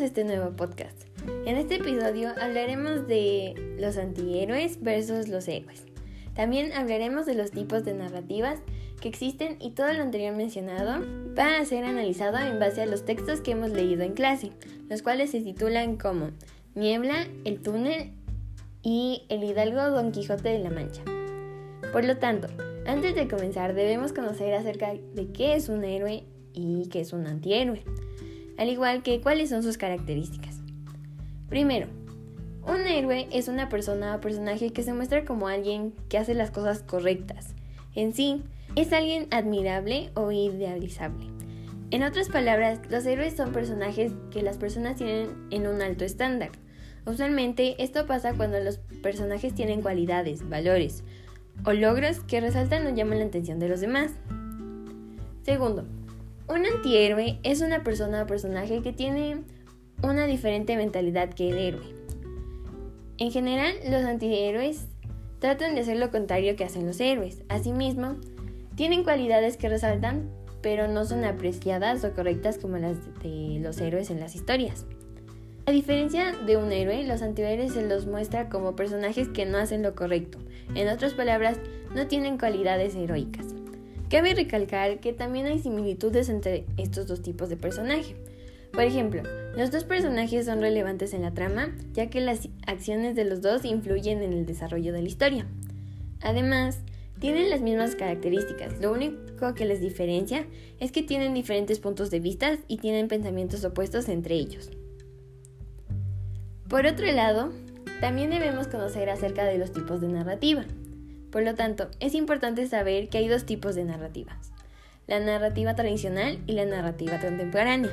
este nuevo podcast. En este episodio hablaremos de los antihéroes versus los héroes. También hablaremos de los tipos de narrativas que existen y todo lo anterior mencionado va a ser analizado en base a los textos que hemos leído en clase, los cuales se titulan como Niebla, El túnel y El hidalgo Don Quijote de la Mancha. Por lo tanto, antes de comenzar debemos conocer acerca de qué es un héroe y qué es un antihéroe al igual que cuáles son sus características. Primero, un héroe es una persona o personaje que se muestra como alguien que hace las cosas correctas. En sí, es alguien admirable o idealizable. En otras palabras, los héroes son personajes que las personas tienen en un alto estándar. Usualmente esto pasa cuando los personajes tienen cualidades, valores o logros que resaltan o llaman la atención de los demás. Segundo, un antihéroe es una persona o personaje que tiene una diferente mentalidad que el héroe. En general, los antihéroes tratan de hacer lo contrario que hacen los héroes. Asimismo, tienen cualidades que resaltan, pero no son apreciadas o correctas como las de los héroes en las historias. A diferencia de un héroe, los antihéroes se los muestra como personajes que no hacen lo correcto. En otras palabras, no tienen cualidades heroicas. Cabe recalcar que también hay similitudes entre estos dos tipos de personaje. Por ejemplo, los dos personajes son relevantes en la trama, ya que las acciones de los dos influyen en el desarrollo de la historia. Además, tienen las mismas características, lo único que les diferencia es que tienen diferentes puntos de vista y tienen pensamientos opuestos entre ellos. Por otro lado, también debemos conocer acerca de los tipos de narrativa. Por lo tanto, es importante saber que hay dos tipos de narrativas, la narrativa tradicional y la narrativa contemporánea.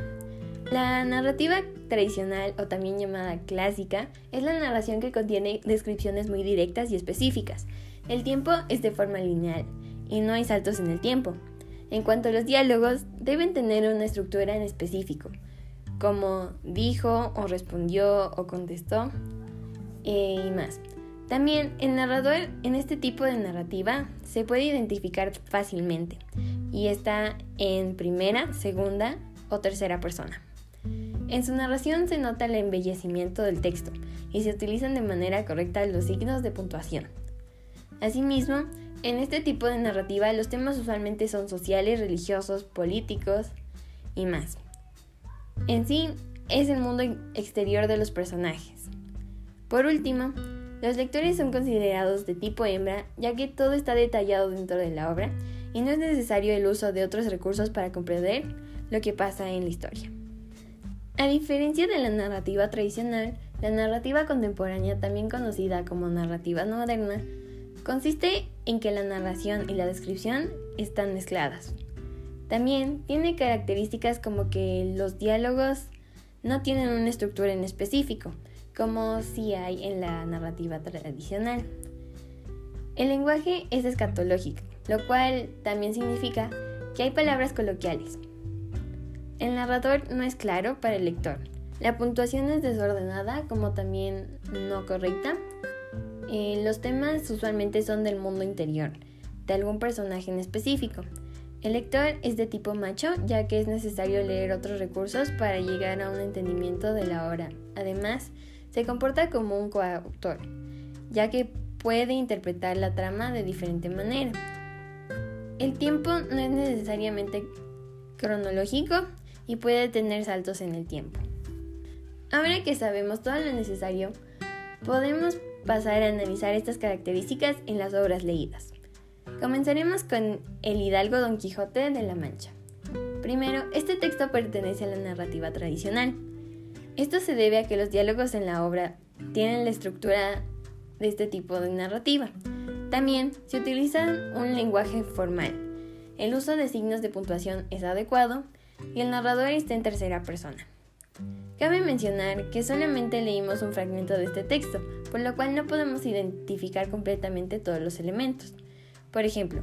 La narrativa tradicional o también llamada clásica es la narración que contiene descripciones muy directas y específicas. El tiempo es de forma lineal y no hay saltos en el tiempo. En cuanto a los diálogos, deben tener una estructura en específico, como dijo o respondió o contestó eh, y más. También el narrador en este tipo de narrativa se puede identificar fácilmente y está en primera, segunda o tercera persona. En su narración se nota el embellecimiento del texto y se utilizan de manera correcta los signos de puntuación. Asimismo, en este tipo de narrativa los temas usualmente son sociales, religiosos, políticos y más. En sí, es el mundo exterior de los personajes. Por último, los lectores son considerados de tipo hembra, ya que todo está detallado dentro de la obra y no es necesario el uso de otros recursos para comprender lo que pasa en la historia. A diferencia de la narrativa tradicional, la narrativa contemporánea, también conocida como narrativa moderna, consiste en que la narración y la descripción están mezcladas. También tiene características como que los diálogos no tienen una estructura en específico, como si hay en la narrativa tradicional. El lenguaje es escatológico, lo cual también significa que hay palabras coloquiales. El narrador no es claro para el lector. La puntuación es desordenada como también no correcta. Eh, los temas usualmente son del mundo interior, de algún personaje en específico. El lector es de tipo macho, ya que es necesario leer otros recursos para llegar a un entendimiento de la obra. Además, se comporta como un coautor, ya que puede interpretar la trama de diferente manera. El tiempo no es necesariamente cronológico y puede tener saltos en el tiempo. Ahora que sabemos todo lo necesario, podemos pasar a analizar estas características en las obras leídas. Comenzaremos con El Hidalgo Don Quijote de la Mancha. Primero, este texto pertenece a la narrativa tradicional, esto se debe a que los diálogos en la obra tienen la estructura de este tipo de narrativa. También se utiliza un lenguaje formal. El uso de signos de puntuación es adecuado y el narrador está en tercera persona. Cabe mencionar que solamente leímos un fragmento de este texto, por lo cual no podemos identificar completamente todos los elementos. Por ejemplo,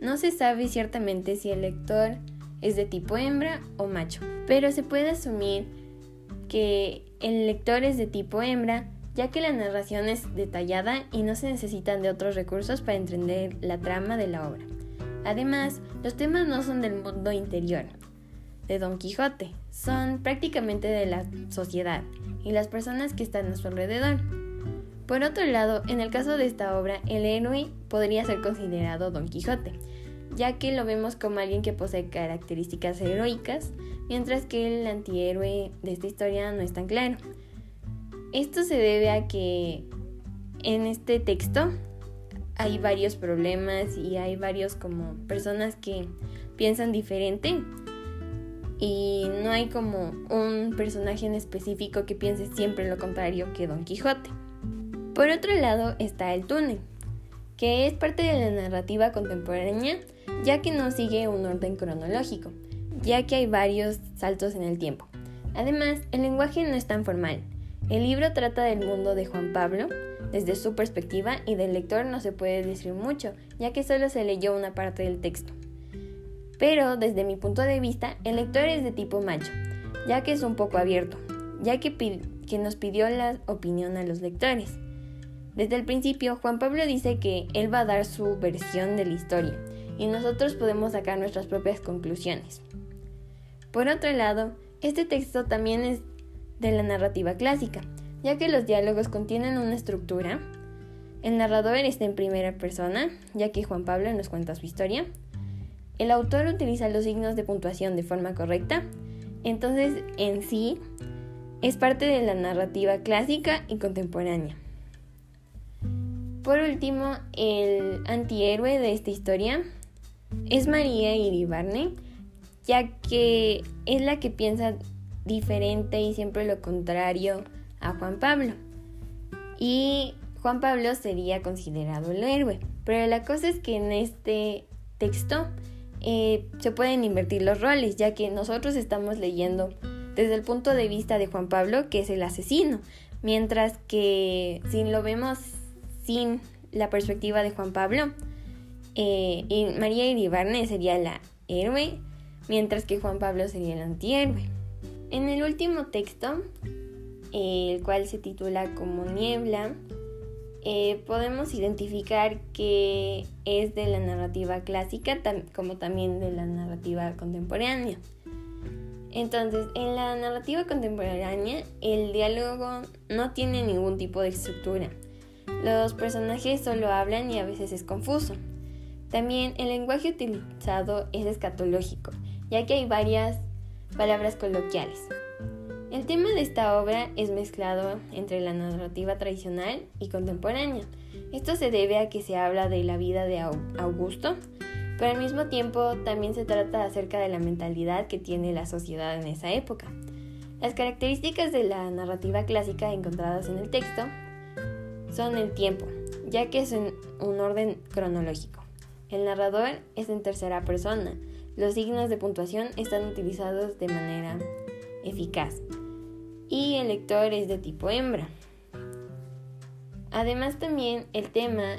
no se sabe ciertamente si el lector es de tipo hembra o macho, pero se puede asumir que el lector es de tipo hembra, ya que la narración es detallada y no se necesitan de otros recursos para entender la trama de la obra. Además, los temas no son del mundo interior, de Don Quijote, son prácticamente de la sociedad y las personas que están a su alrededor. Por otro lado, en el caso de esta obra, el héroe podría ser considerado Don Quijote, ya que lo vemos como alguien que posee características heroicas, mientras que el antihéroe de esta historia no es tan claro. Esto se debe a que en este texto hay varios problemas y hay varios como personas que piensan diferente y no hay como un personaje en específico que piense siempre lo contrario que Don Quijote. Por otro lado está el túnel, que es parte de la narrativa contemporánea ya que no sigue un orden cronológico, ya que hay varios saltos en el tiempo. Además, el lenguaje no es tan formal. El libro trata del mundo de Juan Pablo desde su perspectiva y del lector no se puede decir mucho, ya que solo se leyó una parte del texto. Pero desde mi punto de vista, el lector es de tipo macho, ya que es un poco abierto, ya que, que nos pidió la opinión a los lectores. Desde el principio, Juan Pablo dice que él va a dar su versión de la historia y nosotros podemos sacar nuestras propias conclusiones. Por otro lado, este texto también es de la narrativa clásica, ya que los diálogos contienen una estructura. El narrador está en primera persona, ya que Juan Pablo nos cuenta su historia. El autor utiliza los signos de puntuación de forma correcta, entonces en sí es parte de la narrativa clásica y contemporánea. Por último, el antihéroe de esta historia es María Iribarne, ya que es la que piensa diferente y siempre lo contrario a Juan Pablo. Y Juan Pablo sería considerado el héroe. Pero la cosa es que en este texto eh, se pueden invertir los roles, ya que nosotros estamos leyendo desde el punto de vista de Juan Pablo, que es el asesino, mientras que si lo vemos sin la perspectiva de Juan Pablo, eh, y María Iribarne sería la héroe, mientras que Juan Pablo sería el antihéroe. En el último texto, el cual se titula como Niebla, eh, podemos identificar que es de la narrativa clásica como también de la narrativa contemporánea. Entonces, en la narrativa contemporánea, el diálogo no tiene ningún tipo de estructura. Los personajes solo hablan y a veces es confuso. También el lenguaje utilizado es escatológico, ya que hay varias palabras coloquiales. El tema de esta obra es mezclado entre la narrativa tradicional y contemporánea. Esto se debe a que se habla de la vida de Augusto, pero al mismo tiempo también se trata acerca de la mentalidad que tiene la sociedad en esa época. Las características de la narrativa clásica encontradas en el texto son el tiempo, ya que es un orden cronológico. El narrador es en tercera persona. Los signos de puntuación están utilizados de manera eficaz y el lector es de tipo hembra. Además también el tema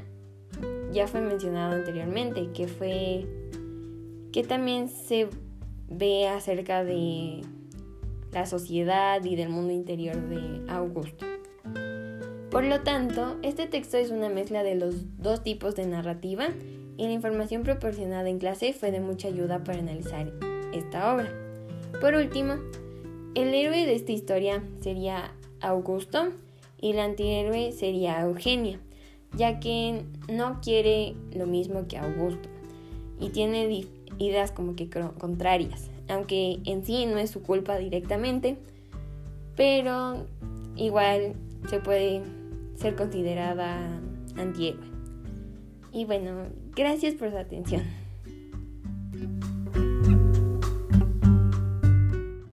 ya fue mencionado anteriormente, que fue que también se ve acerca de la sociedad y del mundo interior de Augusto. Por lo tanto, este texto es una mezcla de los dos tipos de narrativa y la información proporcionada en clase fue de mucha ayuda para analizar esta obra. Por último, el héroe de esta historia sería Augusto y el antihéroe sería Eugenia, ya que no quiere lo mismo que Augusto y tiene ideas como que contrarias, aunque en sí no es su culpa directamente, pero igual se puede ser considerada antihéroe. Y bueno, gracias por su atención.